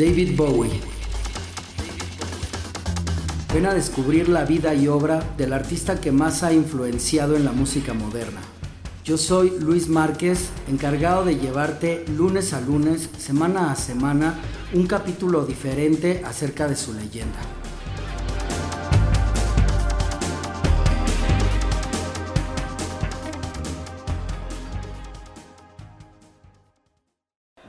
David Bowie. Ven a descubrir la vida y obra del artista que más ha influenciado en la música moderna. Yo soy Luis Márquez, encargado de llevarte lunes a lunes, semana a semana, un capítulo diferente acerca de su leyenda.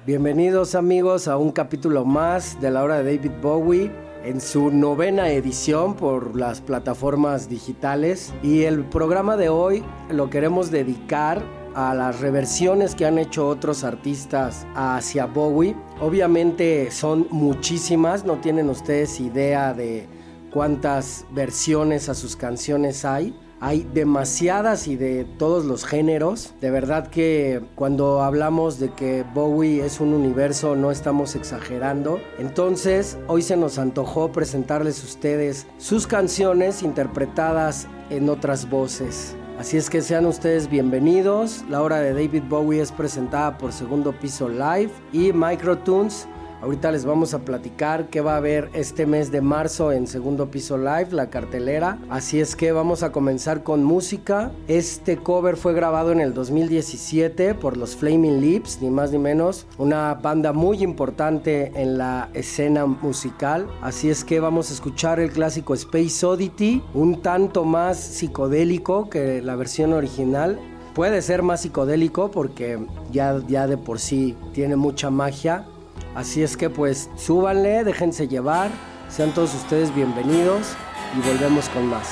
Bienvenidos amigos a un capítulo más de la hora de David Bowie en su novena edición por las plataformas digitales y el programa de hoy lo queremos dedicar a las reversiones que han hecho otros artistas hacia Bowie. Obviamente son muchísimas, no tienen ustedes idea de cuántas versiones a sus canciones hay. Hay demasiadas y de todos los géneros. De verdad que cuando hablamos de que Bowie es un universo no estamos exagerando. Entonces hoy se nos antojó presentarles a ustedes sus canciones interpretadas en otras voces. Así es que sean ustedes bienvenidos. La hora de David Bowie es presentada por Segundo Piso Live y Microtunes. Ahorita les vamos a platicar qué va a haber este mes de marzo en Segundo Piso Live, la cartelera. Así es que vamos a comenzar con música. Este cover fue grabado en el 2017 por los Flaming Lips, ni más ni menos. Una banda muy importante en la escena musical. Así es que vamos a escuchar el clásico Space Oddity, un tanto más psicodélico que la versión original puede ser más psicodélico porque ya, ya de por sí tiene mucha magia. Así es que pues súbanle, déjense llevar, sean todos ustedes bienvenidos y volvemos con más.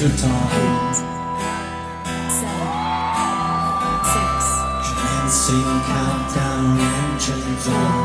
your time. Seven, six. Commencing countdown engines on.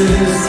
is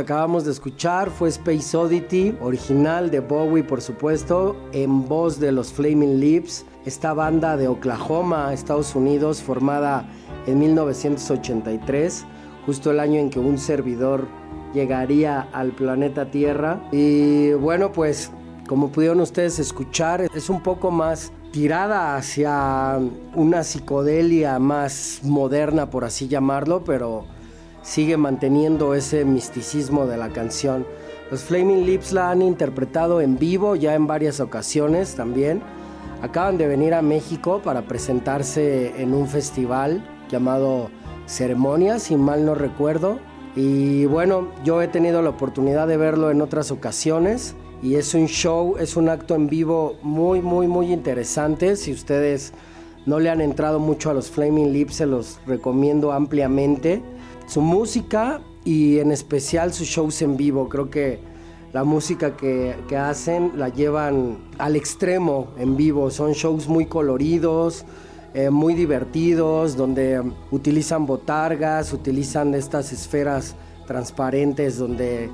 acabamos de escuchar fue Space Oddity, original de Bowie por supuesto, en voz de los Flaming Lips, esta banda de Oklahoma, Estados Unidos, formada en 1983, justo el año en que un servidor llegaría al planeta Tierra. Y bueno, pues como pudieron ustedes escuchar, es un poco más tirada hacia una psicodelia más moderna, por así llamarlo, pero sigue manteniendo ese misticismo de la canción. Los Flaming Lips la han interpretado en vivo ya en varias ocasiones también. Acaban de venir a México para presentarse en un festival llamado Ceremonia, si mal no recuerdo. Y bueno, yo he tenido la oportunidad de verlo en otras ocasiones y es un show, es un acto en vivo muy, muy, muy interesante. Si ustedes no le han entrado mucho a los Flaming Lips, se los recomiendo ampliamente su música y en especial sus shows en vivo. Creo que la música que, hacen la llevan al extremo en vivo. Son shows muy coloridos, eh, muy divertidos, donde utilizan botargas, utilizan estas esferas transparentes donde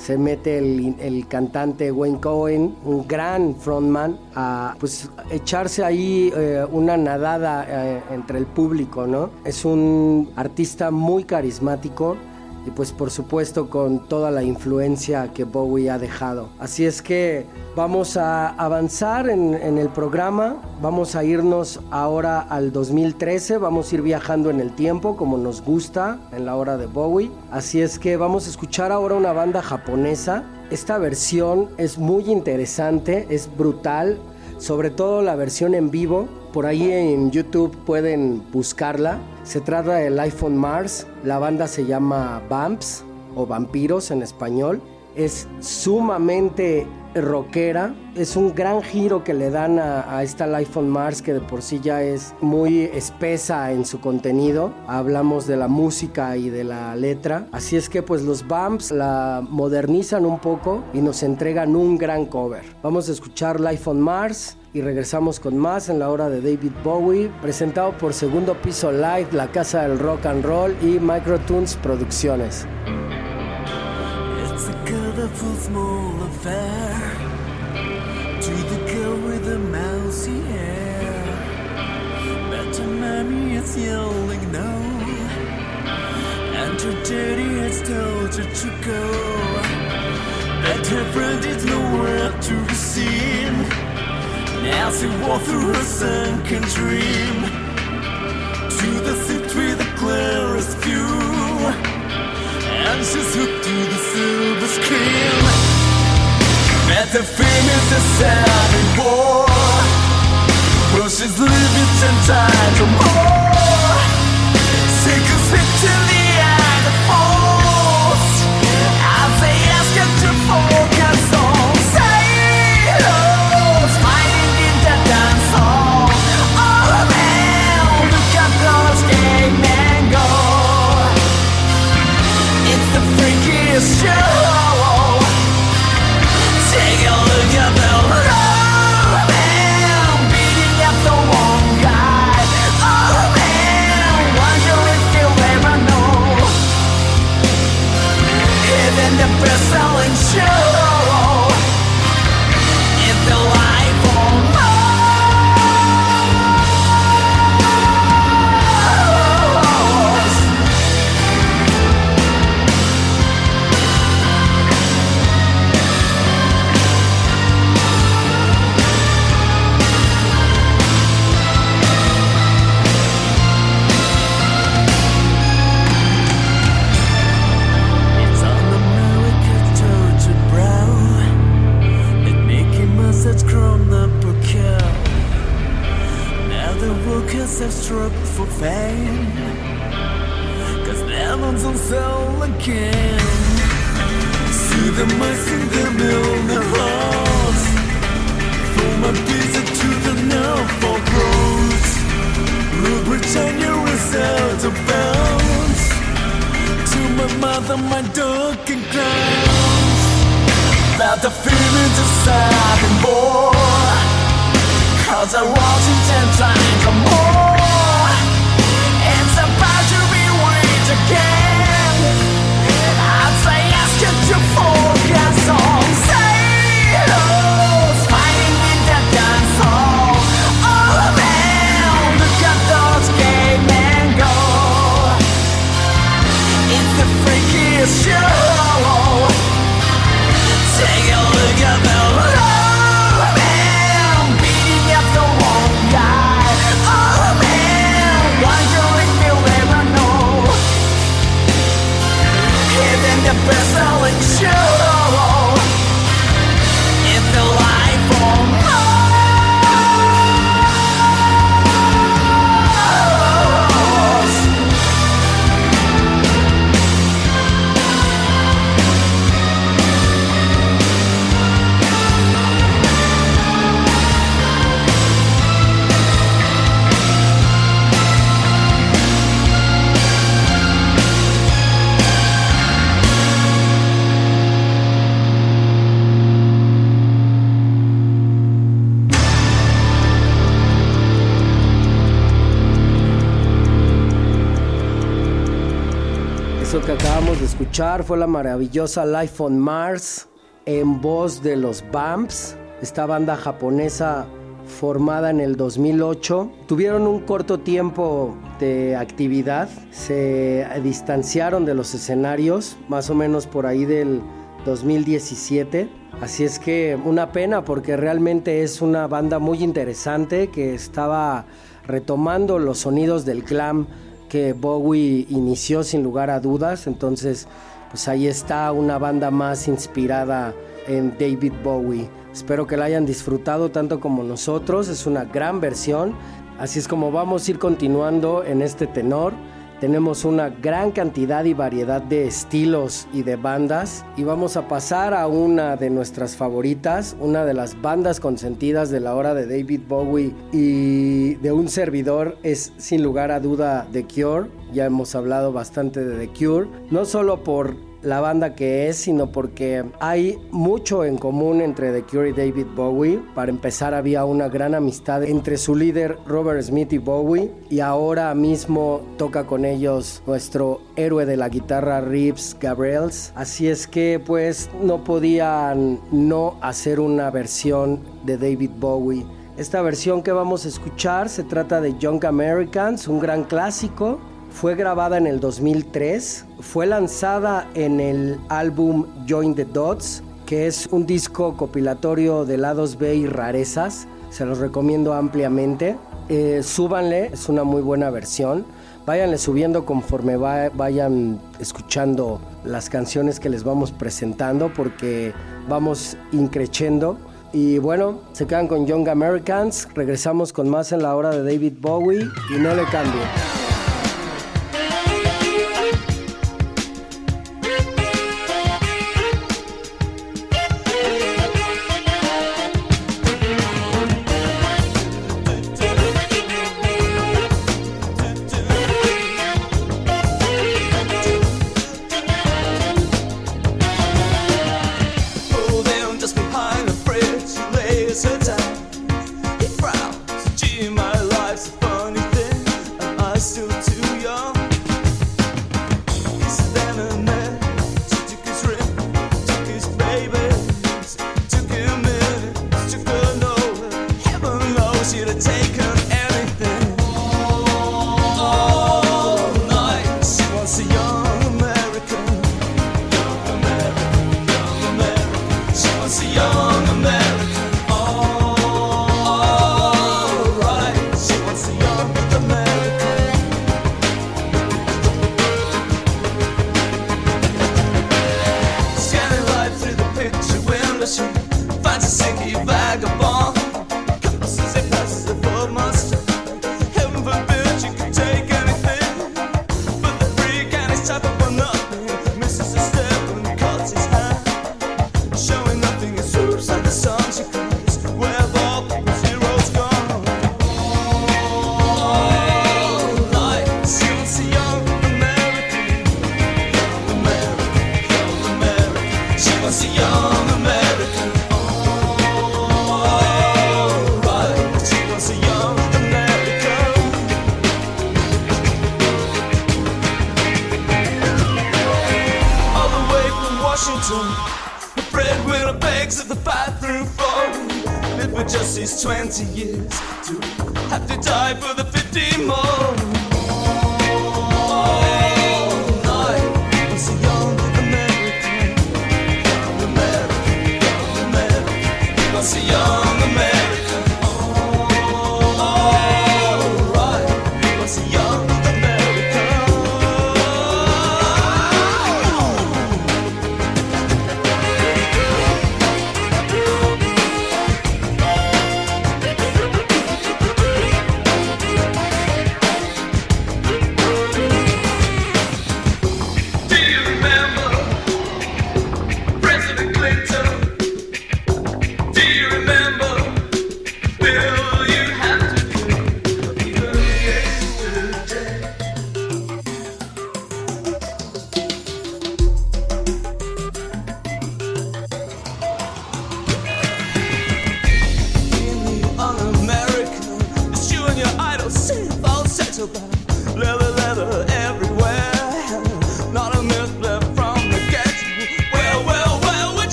se mete el, cantante Wayne Cohen, un gran frontman, a pues echarse ahí eh, una nadada eh, entre el público, ¿no? Es un artista muy carismático y pues por supuesto con toda la influencia que Bowie ha dejado. Así es que vamos a avanzar en, el programa, vamos a irnos ahora al 2013, vamos a ir viajando en el tiempo como nos gusta en la hora de Bowie. Así es que vamos a escuchar ahora una banda japonesa. Esta versión es muy interesante, es brutal, sobre todo la versión en vivo. Por ahí en YouTube pueden buscarla. Se trata del iPhone Mars. La banda se llama Vamps o Vampiros en español. Es sumamente rockera. Es un gran giro que le dan a, esta Life on Mars que de por sí ya es muy espesa en su contenido. Hablamos de la música y de la letra. Así es que pues los Bumps la modernizan un poco y nos entregan un gran cover. Vamos a escuchar Life on Mars y regresamos con más en la hora de David Bowie, presentado por Segundo Piso Live, la Casa del Rock and Roll y Microtunes Producciones. To the girl with the mousy hair, but her mommy is yelling no, and her daddy has told her to go. But her friend is nowhere to be seen. Now she walks through her sunken dream. To the city with the clearest view, Anxious hooked to the silver screen But the fame is a sad war. Pushes limits and time to more. Seekers victory. Fue la maravillosa Life on Mars en voz de los Bumps, esta banda japonesa formada en el 2008. Tuvieron un corto tiempo de actividad, se distanciaron de los escenarios, más o menos por ahí del 2017. Así es que una pena porque realmente es una banda muy interesante que estaba retomando los sonidos del glam que Bowie inició sin lugar a dudas. Entonces pues ahí está una banda más inspirada en David Bowie. Espero que la hayan disfrutado tanto como nosotros, es una gran versión, así es como vamos a ir continuando en este tenor. Tenemos una gran cantidad y variedad de estilos y de bandas y vamos a pasar a una de nuestras favoritas, una de las bandas consentidas de la hora de David Bowie y de un servidor es sin lugar a duda The Cure. Ya hemos hablado bastante de The Cure, no solo por la banda que es, sino porque hay mucho en común entre The Cure y David Bowie. Para empezar, había una gran amistad entre su líder Robert Smith y Bowie, y ahora mismo toca con ellos nuestro héroe de la guitarra Reeves Gabriels. Así es que, pues, no podían no hacer una versión de David Bowie. Esta versión que vamos a escuchar se trata de Young Americans, un gran clásico fue grabada en el 2003, fue lanzada en el álbum Join the Dots, que es un disco compilatorio de lados B y rarezas. Se los recomiendo ampliamente. Eh, súbanle, es una muy buena versión. Váyanle subiendo conforme vayan escuchando las canciones que les vamos presentando porque vamos increchendo. Y bueno, se quedan con Young Americans. Regresamos con más en la hora de David Bowie y no le cambie.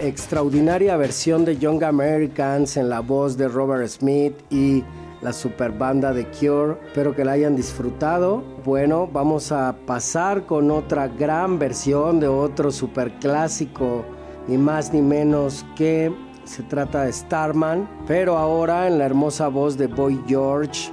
Extraordinaria versión de Young Americans en la voz de Robert Smith y la super banda de Cure. Espero que la hayan disfrutado. Bueno, vamos a pasar con otra gran versión de otro super clásico, ni más ni menos que se trata de Starman, pero ahora en la hermosa voz de Boy George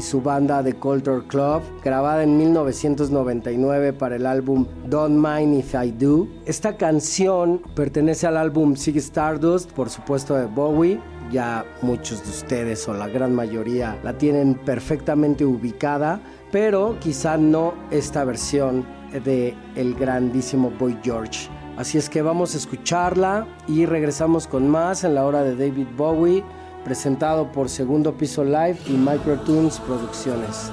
y su banda The Culture Club, grabada en 1999 para el álbum Don't Mind If I Do. Esta canción pertenece al álbum Sig Stardust, por supuesto de Bowie. Ya muchos de ustedes o la gran mayoría la tienen perfectamente ubicada, pero quizá no esta versión de el grandísimo Boy George. Así es que vamos a escucharla y regresamos con más en la hora de David Bowie presentado por Segundo Piso Live y Microtunes Producciones.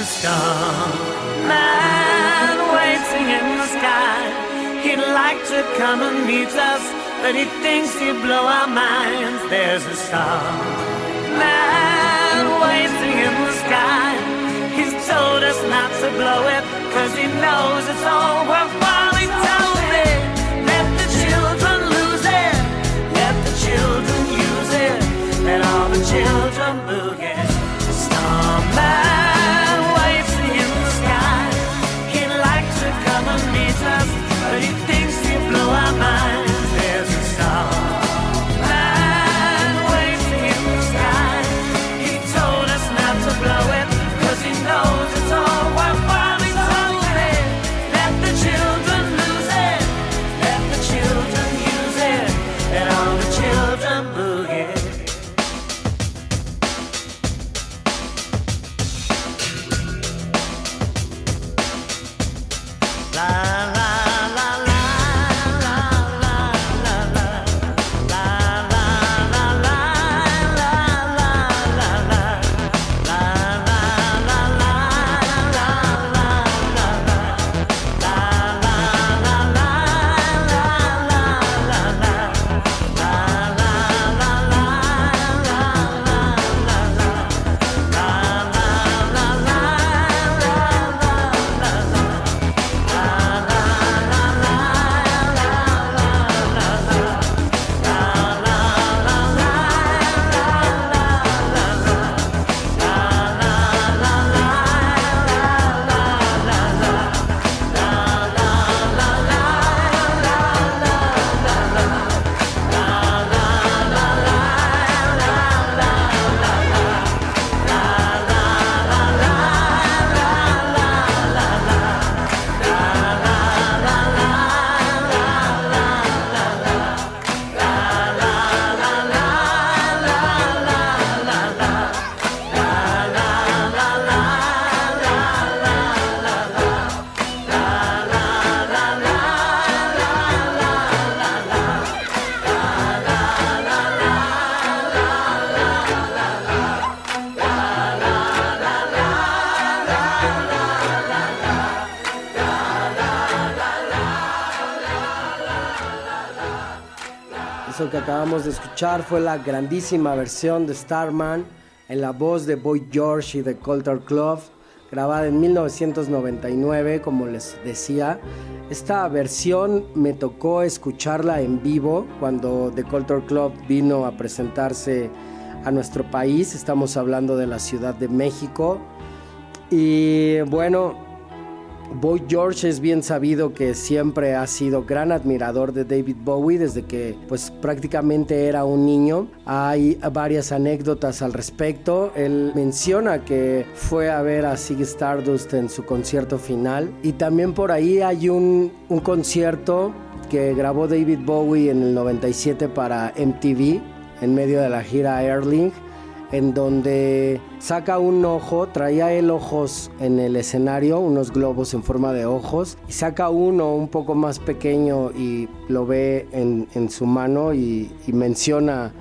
a star. Man waiting in the sky. He'd like to come and meet us, but he thinks he'd blow our minds. There's a star. Man waiting in the sky. He's told us not to blow it, cause he knows it's all worthwhile. He told me, let the children lose it, let the children use it, let all the children booing. Star man. Que acabamos de escuchar fue la grandísima versión de Starman en la voz de Boy George y de Coulter Club, grabada en 1999, como les decía. Esta versión me tocó escucharla en vivo cuando The Coulter Club vino a presentarse a nuestro país. Estamos hablando de la Ciudad de México. Y bueno, Boy George es bien sabido que siempre ha sido gran admirador de David Bowie desde que pues prácticamente era un niño. Hay varias anécdotas al respecto. Él menciona que fue a ver a Ziggy Stardust en su concierto final y también por ahí hay un, un concierto que grabó David Bowie en el 97 para MTV en medio de la gira Erling en donde saca un ojo, traía él ojos en el escenario, unos globos en forma de ojos, y saca uno un poco más pequeño y lo ve en, su mano y, y, menciona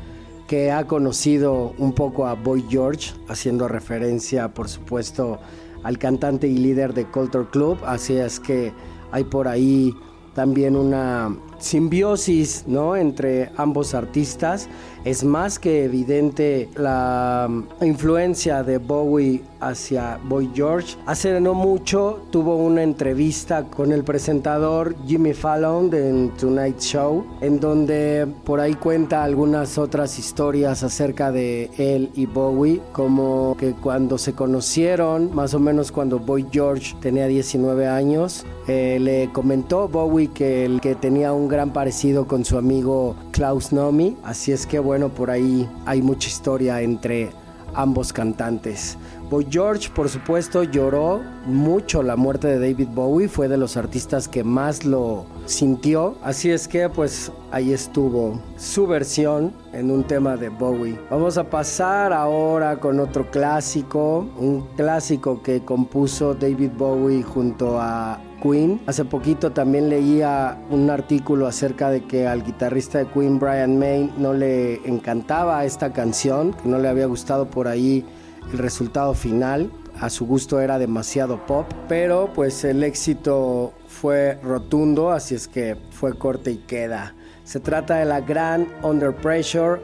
que ha conocido un poco a Boy George, haciendo referencia, por supuesto, al cantante y líder de Culture Club, así es que hay por ahí también una simbiosis ¿no? entre ambos artistas. Es más que evidente la influencia de Bowie hacia Boy George. Hace no mucho tuvo una entrevista con el presentador Jimmy Fallon de Tonight Show, en donde por ahí cuenta algunas otras historias acerca de él y Bowie, como que cuando se conocieron, más o menos cuando Boy George tenía 19 años, eh, le comentó Bowie que, que tenía un gran parecido con su amigo Klaus Nomi, así es que bueno, por ahí hay mucha historia entre ambos cantantes. Boy George, por supuesto, lloró mucho la muerte de David Bowie, fue de los artistas que más lo sintió, así es que pues ahí estuvo su versión en un tema de Bowie. Vamos a pasar ahora con otro clásico, un clásico que compuso David Bowie junto a Queen. Hace poquito también leía un artículo acerca de que al guitarrista de Queen, Brian May, no le encantaba esta canción, que no le había gustado por ahí el resultado final. A su gusto era demasiado pop, pero pues el éxito fue rotundo, así es que fue corte y queda. Se trata de la gran Under Pressure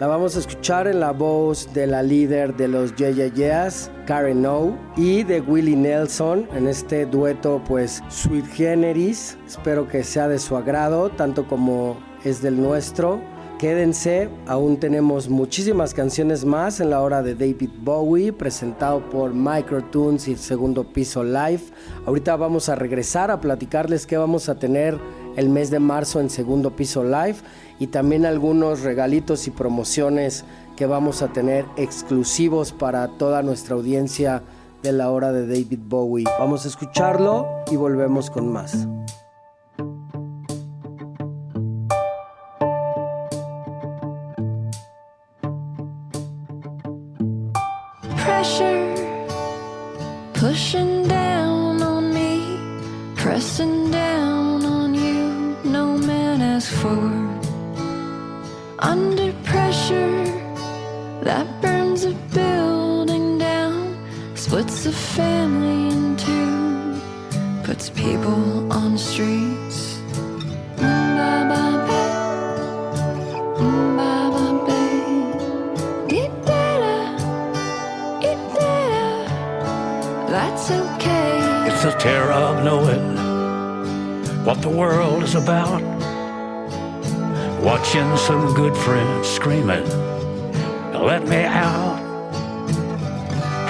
La vamos a escuchar en la voz de la líder de los Yeas, Karen O, y de Willie Nelson en este dueto pues Sweet Generis. Espero que sea de su agrado, tanto como es del nuestro. Quédense, aún tenemos muchísimas canciones más en la hora de David Bowie, presentado por Microtunes y Segundo Piso Live. Ahorita vamos a regresar a platicarles qué vamos a tener el mes de marzo en Segundo Piso Live y también algunos regalitos y promociones que vamos a tener exclusivos para toda nuestra audiencia de la hora de David Bowie. Vamos a escucharlo y volvemos con más.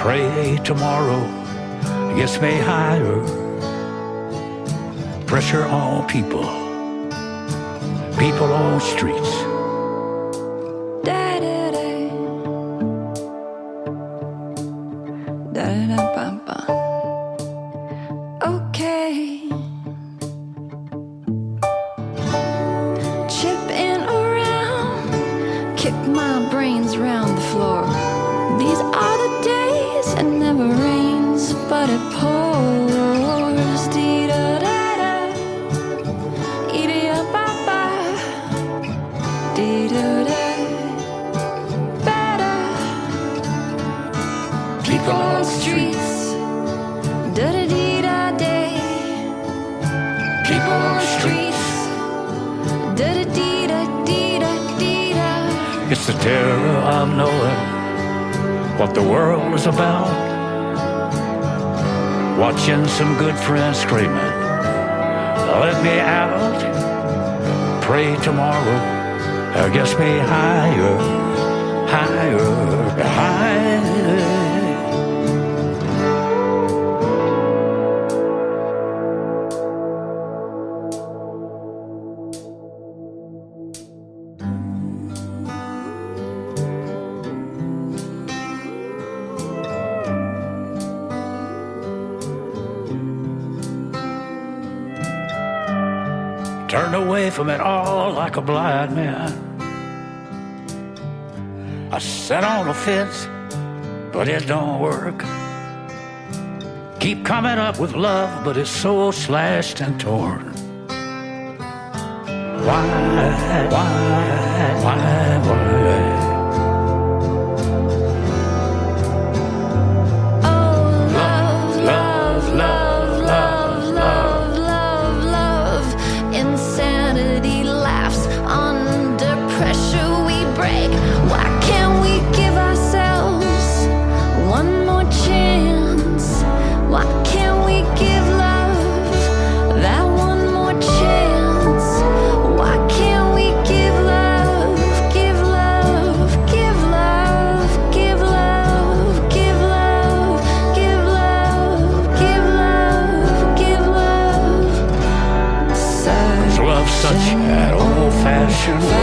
Pray tomorrow gets me higher. Pressure on people, people on streets. Gets me higher, higher, higher. Turned away from it all like a blind man. I sat on the fence, but it don't work. Keep coming up with love, but it's so slashed and torn. Why, why, why, why? Amen.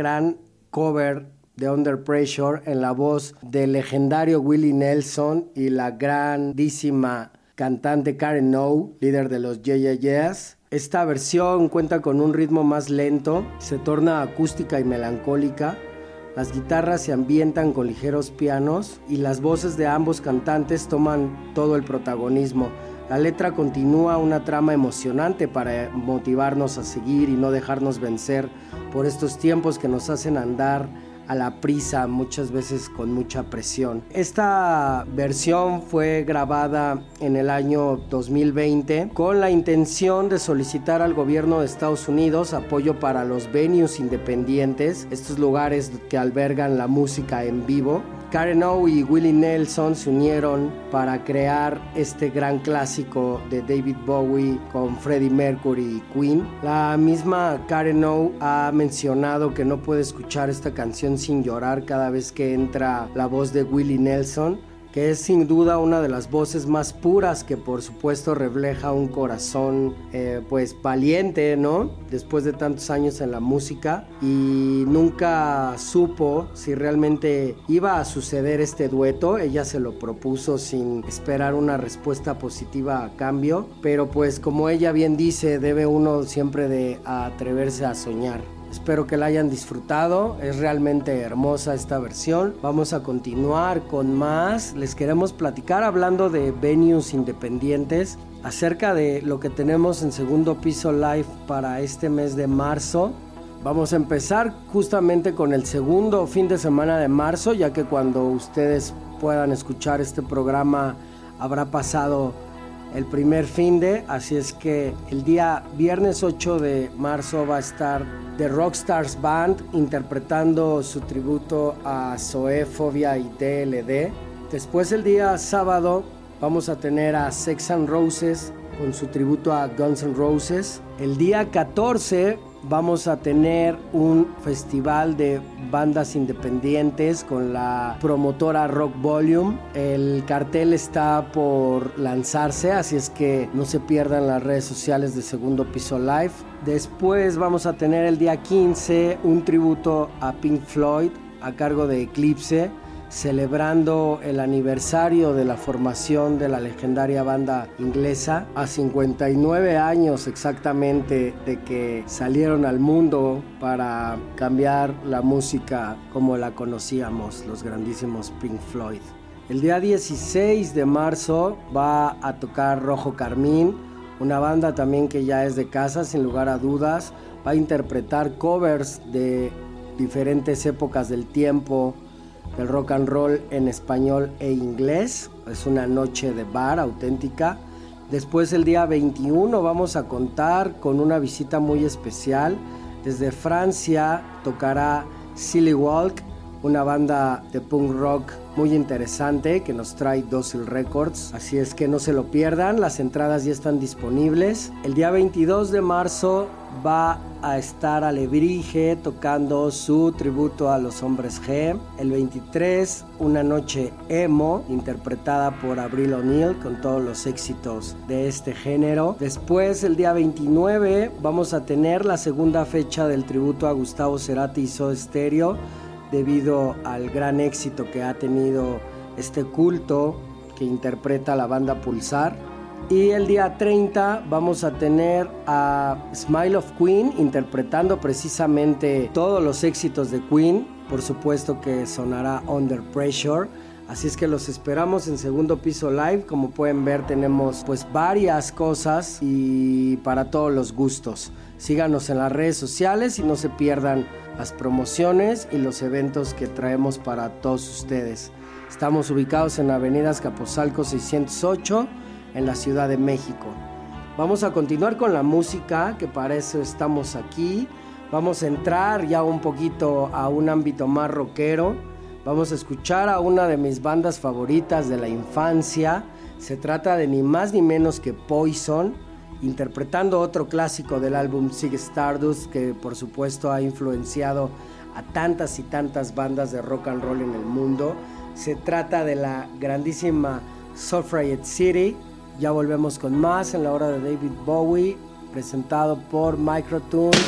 Gran, cover de Under Pressure en la voz del legendario Willie Nelson y la grandísima cantante Karen O, líder de los Yeah Yeah. Esta versión cuenta con un ritmo más lento, se torna acústica y melancólica. Las guitarras se ambientan con ligeros pianos y las voces de ambos cantantes toman todo el protagonismo. La letra continúa una trama emocionante para motivarnos a seguir y no dejarnos vencer por estos tiempos que nos hacen andar a la prisa, muchas veces con mucha presión. Esta versión fue grabada en el año 2020 con la intención de solicitar al gobierno de Estados Unidos apoyo para los venues independientes, estos lugares que albergan la música en vivo. Karen O y Willie Nelson se unieron para crear este gran clásico de David Bowie con Freddie Mercury y Queen. La misma Karen O ha mencionado que no puede escuchar esta canción sin llorar cada vez que entra la voz de Willie Nelson que es sin duda una de las voces más puras que por supuesto refleja un corazón eh, pues valiente, ¿no? Después de tantos años en la música y nunca supo si realmente iba a suceder este dueto, ella se lo propuso sin esperar una respuesta positiva a cambio, pero pues como ella bien dice, debe uno siempre de atreverse a soñar. Espero que la hayan disfrutado. Es realmente hermosa esta versión. Vamos a continuar con más. Les queremos platicar hablando de venues independientes acerca de lo que tenemos en segundo piso live para este mes de marzo. Vamos a empezar justamente con el segundo fin de semana de marzo, ya que cuando ustedes puedan escuchar este programa habrá pasado el primer fin de, así es que el día viernes 8 de marzo va a estar The Rockstars Band interpretando su tributo a Zoe, Fobia y DLD. Después el día sábado vamos a tener a Sex and Roses con su tributo a Guns N' Roses. El día 14 vamos a tener un festival de bandas independientes con la promotora Rock Volume. El cartel está por lanzarse, así es que no se pierdan las redes sociales de Segundo Piso Live. Después vamos a tener el día 15 un tributo a Pink Floyd a cargo de Eclipse celebrando el aniversario de la formación de la legendaria banda inglesa, a 59 años exactamente de que salieron al mundo para cambiar la música como la conocíamos, los grandísimos Pink Floyd. El día 16 de marzo va a tocar Rojo Carmín, una banda también que ya es de casa, sin lugar a dudas. Va a interpretar covers de diferentes épocas del tiempo, del rock and roll en español e inglés. Es una noche de bar auténtica. Después el día 21 vamos a contar con una visita muy especial. Desde Francia tocará Silly Walk, una banda de punk rock muy interesante que nos trae Docile Records. Así es que no se lo pierdan, las entradas ya están disponibles. El día 22 de marzo va a estar Alebrije tocando su tributo a los hombres G. El 23, una noche emo, interpretada por Abril O'Neill con todos los éxitos de este género. Después, el día 29, vamos a tener la segunda fecha del tributo a Gustavo Cerati y Soda Stereo debido al gran éxito que ha tenido este culto que interpreta la banda Pulsar. Y el día 30 vamos a tener a Smile of Queen interpretando precisamente todos los éxitos de Queen. Por supuesto que sonará Under Pressure. Así es que los esperamos en segundo piso live. Como pueden ver tenemos pues varias cosas y para todos los gustos. Síganos en las redes sociales y no se pierdan las promociones y los eventos que traemos para todos ustedes. Estamos ubicados en Avenida Escaposalco 608 en la Ciudad de México. Vamos a continuar con la música, que para eso estamos aquí. Vamos a entrar ya un poquito a un ámbito más rockero. Vamos a escuchar a una de mis bandas favoritas de la infancia. Se trata de ni más ni menos que Poison interpretando otro clásico del álbum Sig Stardust que por supuesto ha influenciado a tantas y tantas bandas de rock and roll en el mundo. Se trata de la grandísima Suffragette City. Ya volvemos con más en la hora de David Bowie, presentado por Microtunes.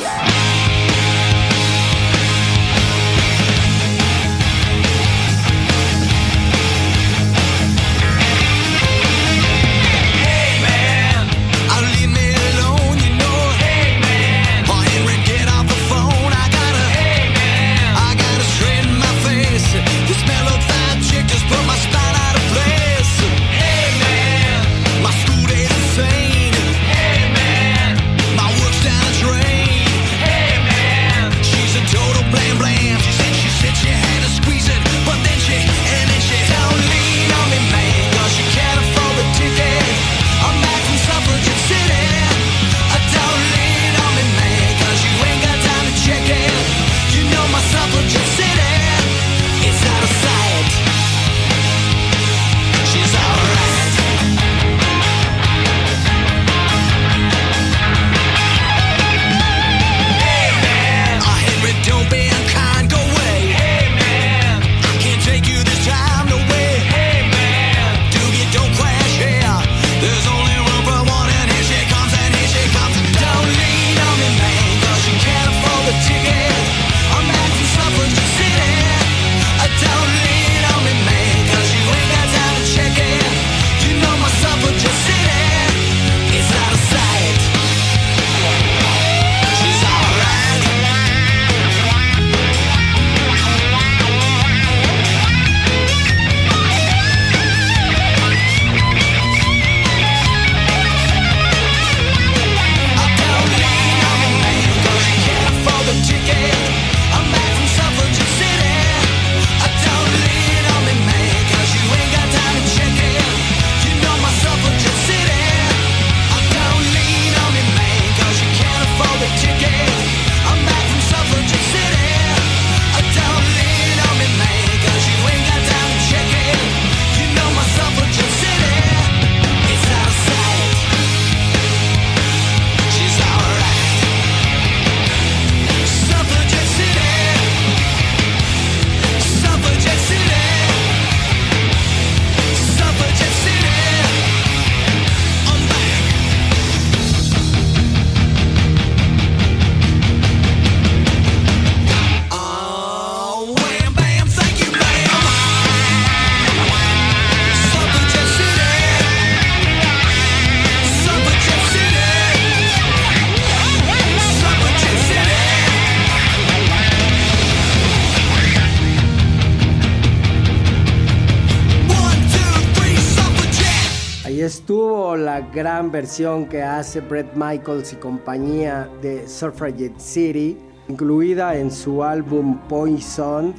Gran versión que hace Brett Michaels y compañía de Suffragette City, incluida en su álbum Poison,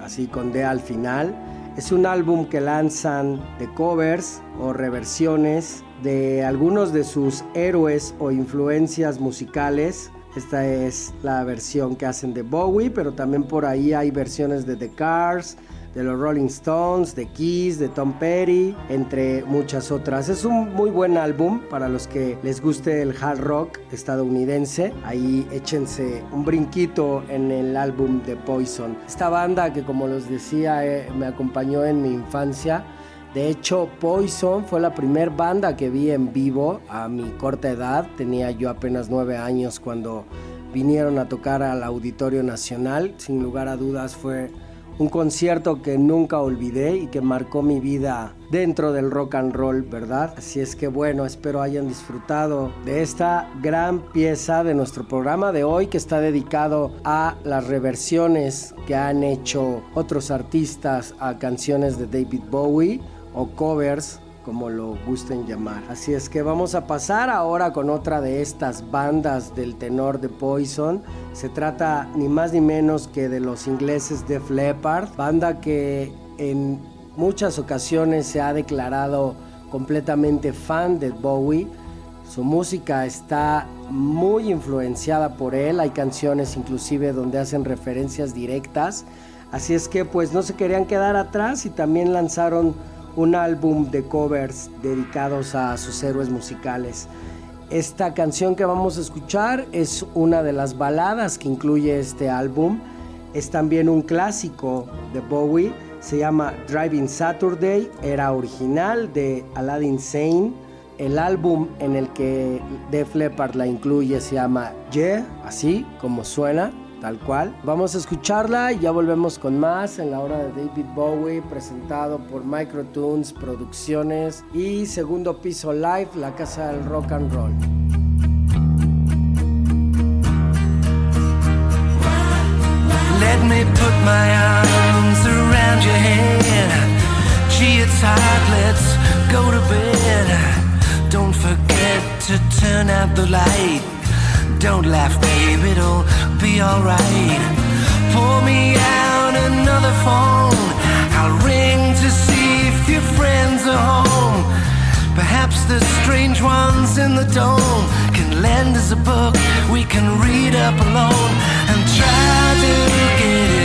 así con D al final. Es un álbum que lanzan de covers o reversiones de algunos de sus héroes o influencias musicales. Esta es la versión que hacen de Bowie, pero también por ahí hay versiones de The Cars, de los Rolling Stones, de Kiss, de Tom Petty, entre muchas otras. Es un muy buen álbum para los que les guste el hard rock estadounidense. Ahí échense un brinquito en el álbum de Poison. Esta banda que como les decía eh, me acompañó en mi infancia. De hecho, Poison fue la primera banda que vi en vivo a mi corta edad. Tenía yo apenas nueve años cuando vinieron a tocar al Auditorio Nacional. Sin lugar a dudas fue un concierto que nunca olvidé y que marcó mi vida dentro del rock and roll, ¿verdad? Así es que bueno, espero hayan disfrutado de esta gran pieza de nuestro programa de hoy que está dedicado a las reversiones que han hecho otros artistas a canciones de David Bowie o covers como lo gusten llamar. Así es que vamos a pasar ahora con otra de estas bandas del tenor de Poison. Se trata ni más ni menos que de los ingleses Def Leppard, banda que en muchas ocasiones se ha declarado completamente fan de Bowie. Su música está muy influenciada por él, hay canciones inclusive donde hacen referencias directas. Así es que pues no se querían quedar atrás y también lanzaron un álbum de covers dedicados a sus héroes musicales. Esta canción que vamos a escuchar es una de las baladas que incluye este álbum. Es también un clásico de Bowie. Se llama Driving Saturday. Era original de Aladdin Sane. El álbum en el que Def Leppard la incluye se llama Yeah, así como suena, tal cual. Vamos a escucharla y ya volvemos con más en la hora de David Bowie, presentado por Microtunes Producciones y Segundo Piso Live, la casa del rock and roll. Let me put my arms around your head. Let's go to bed. Don't forget to turn out the light. Don't laugh, babe, it'll be alright. Pour me out another phone. I'll ring to see if your friends are home. Perhaps the strange ones in the dome can lend us a book we can read up alone and try to get it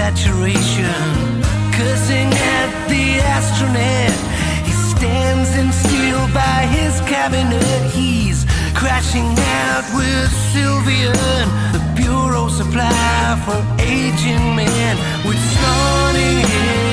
saturation. Cursing at the astronaut, he stands in steel by his cabinet. He's crashing out with Sylvia, the bureau supply for aging men with snorting head.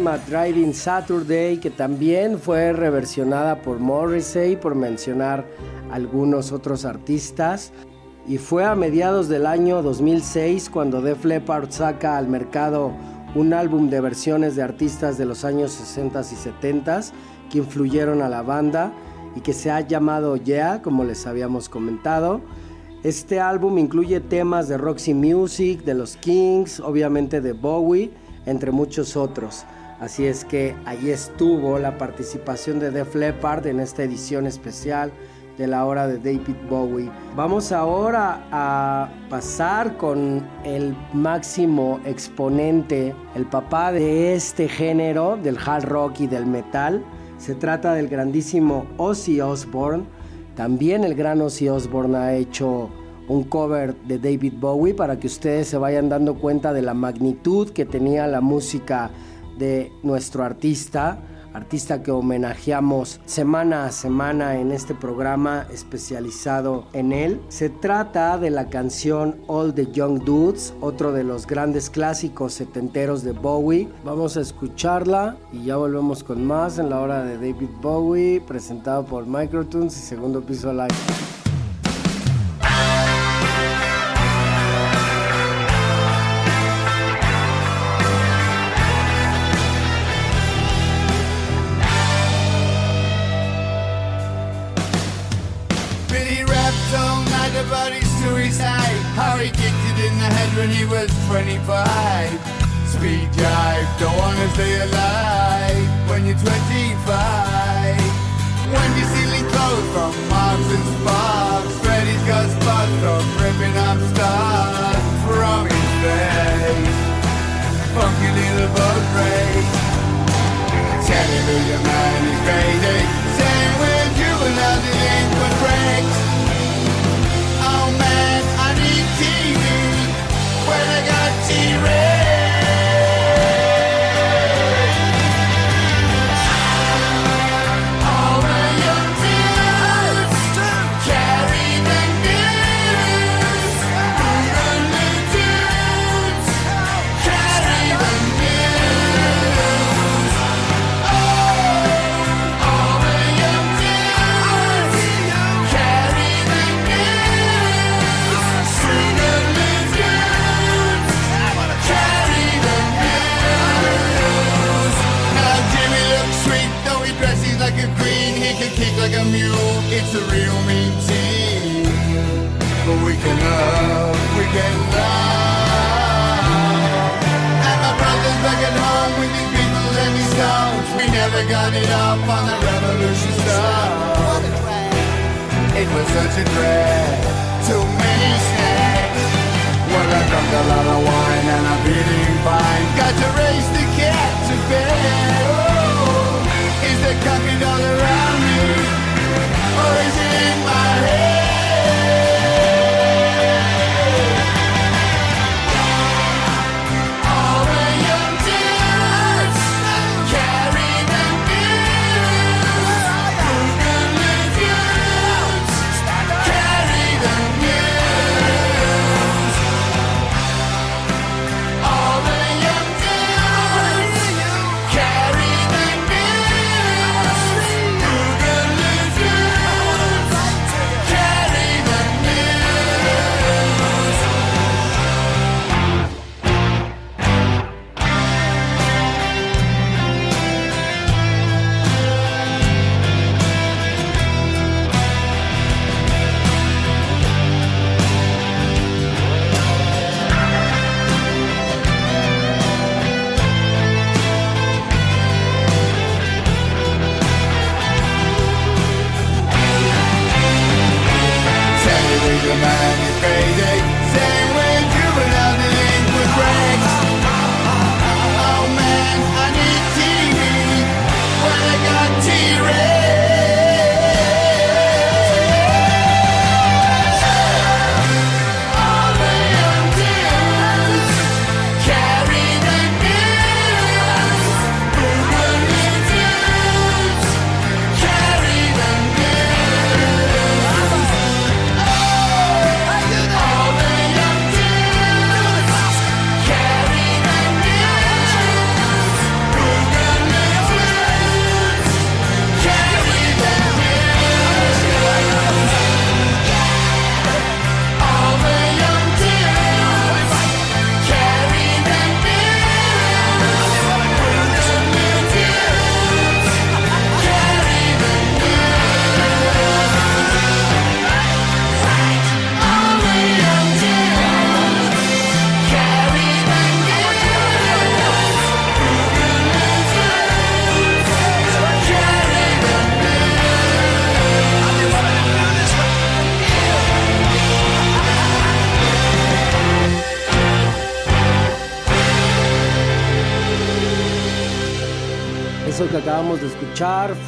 La grandísima Driving Saturday, que también fue reversionada por Morrissey, por mencionar algunos otros artistas. Y fue a mediados del año 2006 cuando Def Leppard saca al mercado un álbum de versiones de artistas de los años 60 y 70 que influyeron a la banda y que se ha llamado Yeah, como les habíamos comentado. Este álbum incluye temas de Roxy Music, de los Kings, obviamente de Bowie, entre muchos otros. Así es que ahí estuvo la participación de Def Leppard en esta edición especial de la hora de David Bowie. Vamos ahora a pasar con el máximo exponente, el papá de este género, del hard rock y del metal. Se trata del grandísimo Ozzy Osbourne. También el gran Ozzy Osbourne ha hecho un cover de David Bowie para que ustedes se vayan dando cuenta de la magnitud que tenía la música de nuestro artista, artista que homenajeamos semana a semana en este programa especializado en él. Se trata de la canción All the Young Dudes, otro de los grandes clásicos setenteros de Bowie. Vamos a escucharla y ya volvemos con más en la hora de David Bowie, presentado por Microtunes y Segundo Piso Live. Jive, don't wanna stay alive when you're 25.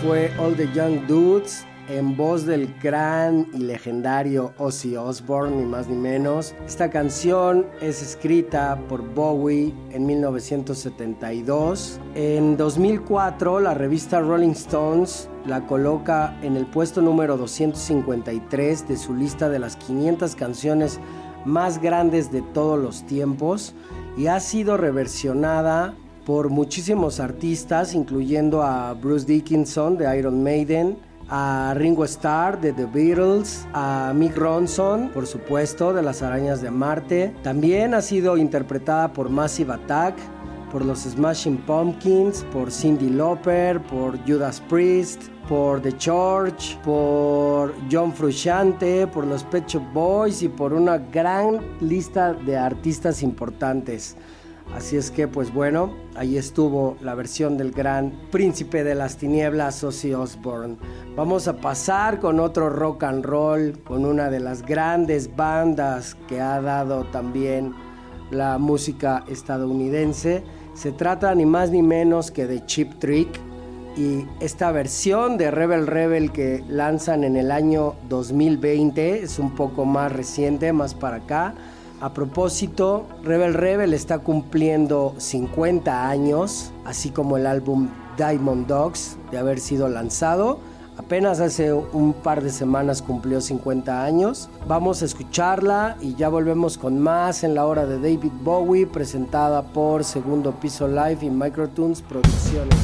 Fue All the Young Dudes en voz del gran y legendario Ozzy Osbourne, ni más ni menos. Esta canción es escrita por Bowie en 1972. En 2004, la revista Rolling Stones la coloca en el puesto número 253 de su lista de las 500 canciones más grandes de todos los tiempos y ha sido reversionada por muchísimos artistas, incluyendo a Bruce Dickinson de Iron Maiden, a Ringo Starr de The Beatles, a Mick Ronson, por supuesto, de Las Arañas de Marte. También ha sido interpretada por Massive Attack, por los Smashing Pumpkins, por Cindy Lauper, por Judas Priest, por The Church, por John Frusciante, por los Pet Shop Boys y por una gran lista de artistas importantes. Así es que, pues bueno, ahí estuvo la versión del gran príncipe de las tinieblas, Ozzy Osbourne. Vamos a pasar con otro rock and roll, con una de las grandes bandas que ha dado también la música estadounidense. Se trata ni más ni menos que de Chip Trick y esta versión de Rebel Rebel que lanzan en el año 2020 es un poco más reciente, más para acá. A propósito, Rebel Rebel está cumpliendo 50 años, así como el álbum Diamond Dogs de haber sido lanzado. Apenas hace un par de semanas cumplió 50 años. Vamos a escucharla y ya volvemos con más en la hora de David Bowie, presentada por Segundo Piso Live y Microtunes Producciones.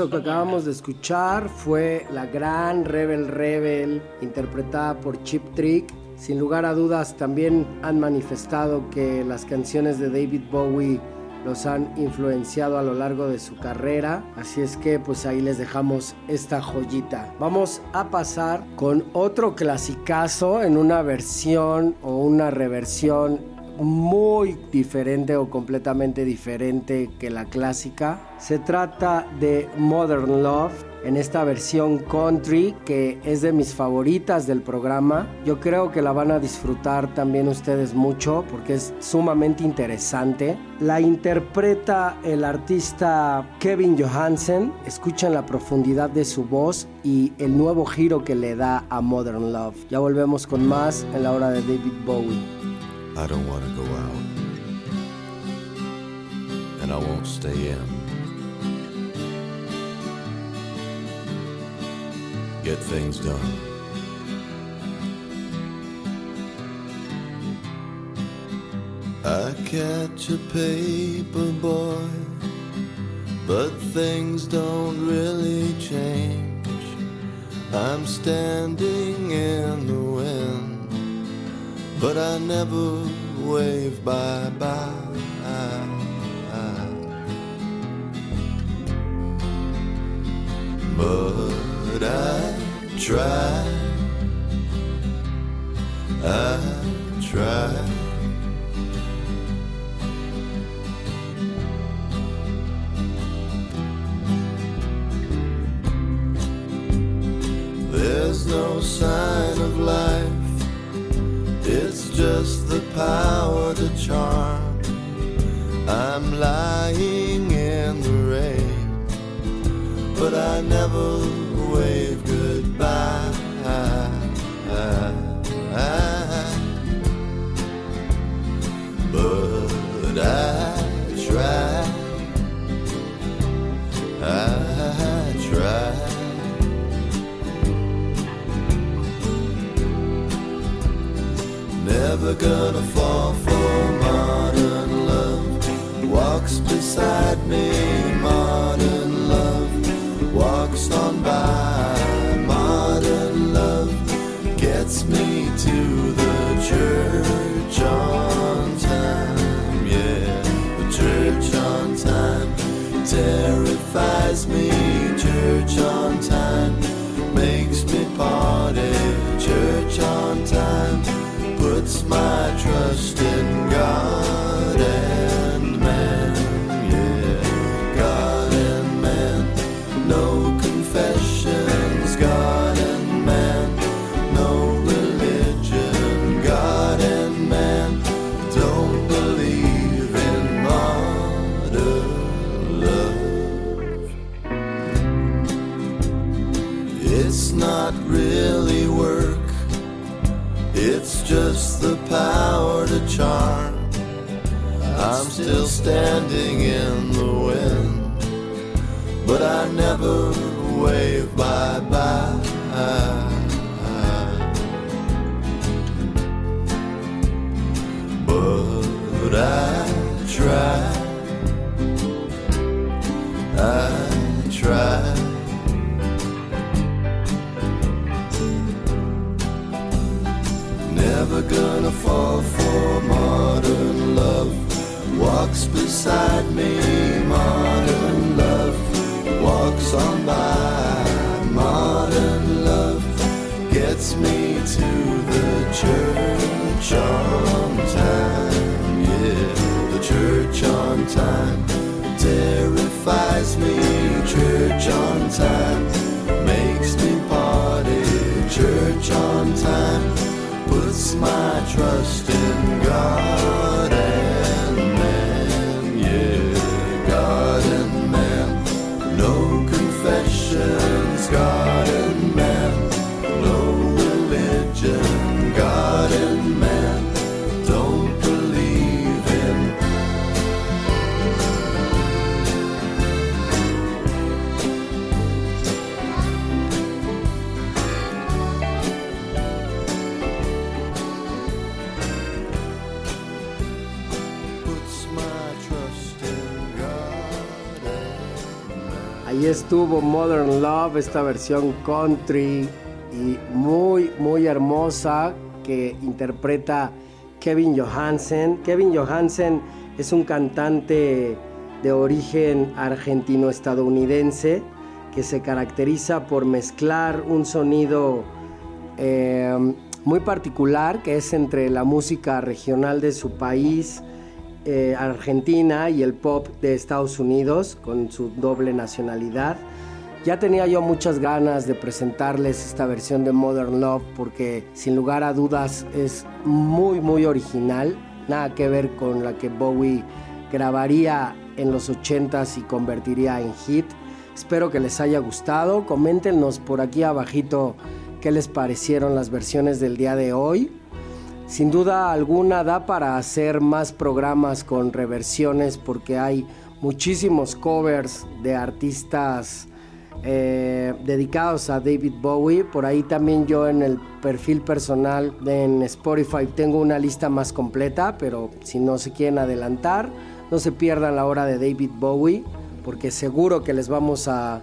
Eso que acabamos de escuchar fue la gran Rebel Rebel, interpretada por Chip Trick. Sin lugar a dudas, también han manifestado que las canciones de David Bowie los han influenciado a lo largo de su carrera. Así es que pues ahí les dejamos esta joyita. Vamos a pasar con otro clasicazo en una versión o una reversión muy diferente o completamente diferente que la clásica. Se trata de Modern Love en esta versión country que es de mis favoritas del programa. Yo creo que la van a disfrutar también ustedes mucho porque es sumamente interesante. La interpreta el artista Kevin Johansen. Escuchen la profundidad de su voz y el nuevo giro que le da a Modern Love. Ya volvemos con más en la hora de David Bowie. I don't want to go out, and I won't stay in. Get things done. I catch a paper boy, but things don't really change. I'm standing in the wind but I never wave bye bye. But I try, I try. There's no sign of life. It's just the power to charm. I'm lying in the rain, but I never wave goodbye. Never gonna fall for modern love. Walks beside me, modern love. Walks on by, modern love. Gets me to the church on time. Yeah, the church on time. Terrifies me, church on time. Makes me party, church on time my trust standing in the wind, but I never beside me, modern love. Walks on by, modern love. Gets me to the church on time. Yeah, the church on time. Terrifies me, church on time. Makes me party, church on time puts my trust in God Ahí estuvo Modern Love, esta versión country y muy, muy hermosa que interpreta Kevin Johansen. Kevin Johansen es un cantante de origen argentino-estadounidense que se caracteriza por mezclar un sonido eh, muy particular que es entre la música regional de su país, eh, Argentina, y el pop de Estados Unidos con su doble nacionalidad. Ya tenía yo muchas ganas de presentarles esta versión de Modern Love porque sin lugar a dudas es muy muy original, nada que ver con la que Bowie grabaría en los 80s y convertiría en hit. Espero que les haya gustado, coméntenos por aquí abajito qué les parecieron las versiones del día de hoy. Sin duda alguna da para hacer más programas con reversiones porque hay muchísimos covers de artistas eh, dedicados a David Bowie. Por ahí también yo en el perfil personal en Spotify tengo una lista más completa, pero si no se quieren adelantar, no se pierdan la hora de David Bowie, porque seguro que les vamos a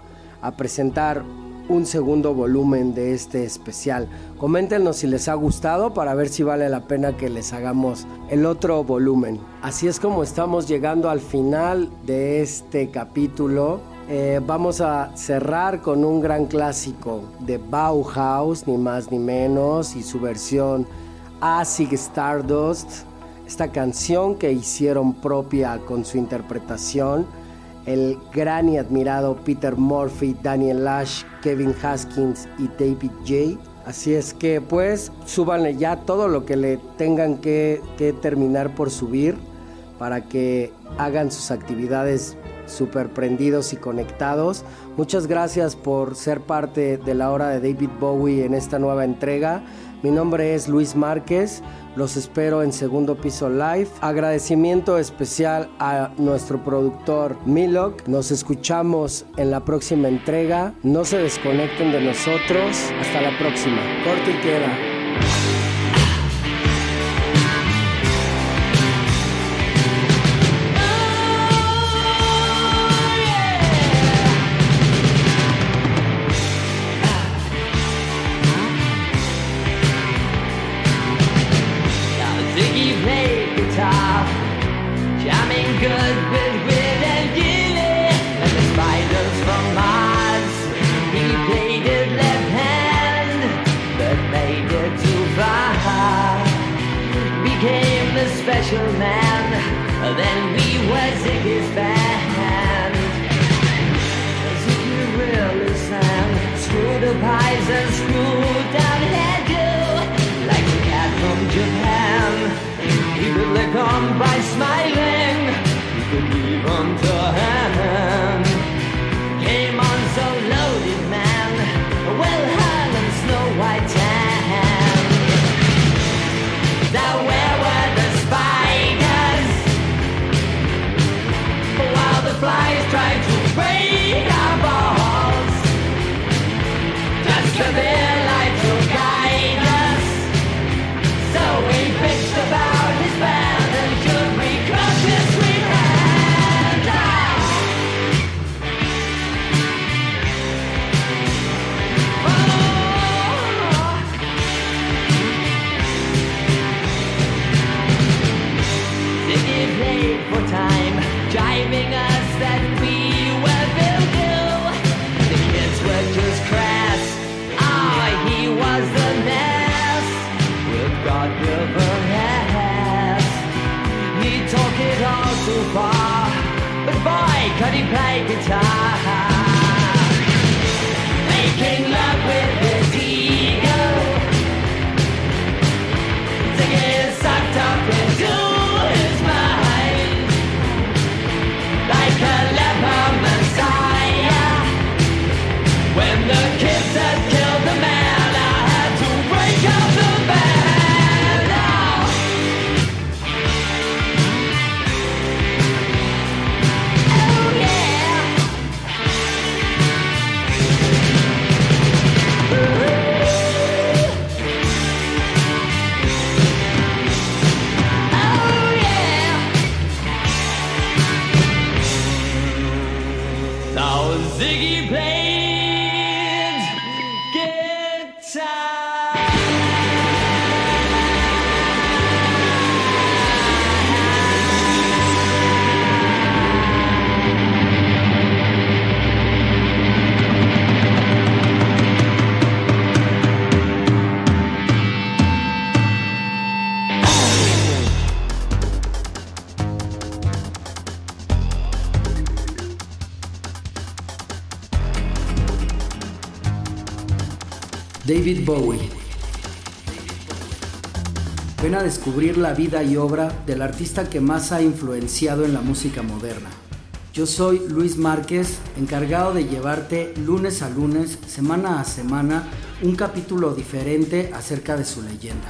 presentar un segundo volumen de este especial. Coméntenos si les ha gustado para ver si vale la pena que les hagamos el otro volumen. Así es como estamos llegando al final de este capítulo. Eh, vamos a cerrar con un gran clásico de Bauhaus, ni más ni menos, y su versión Acid Stardust, esta canción que hicieron propia con su interpretación el gran y admirado Peter Murphy, Daniel Lash, Kevin Haskins y David J. Así es que pues súbanle ya todo lo que le tengan que, que terminar por subir para que hagan sus actividades super prendidos y conectados. Muchas gracias por ser parte de la hora de David Bowie en esta nueva entrega. Mi nombre es Luis Márquez. Los espero en Segundo Piso Live. Agradecimiento especial a nuestro productor Milok. Nos escuchamos en la próxima entrega. No se desconecten de nosotros. Hasta la próxima. Corte y queda. David Bowie. Ven a descubrir la vida y obra del artista que más ha influenciado en la música moderna. Yo soy Luis Márquez, encargado de llevarte lunes a lunes, semana a semana, un capítulo diferente acerca de su leyenda.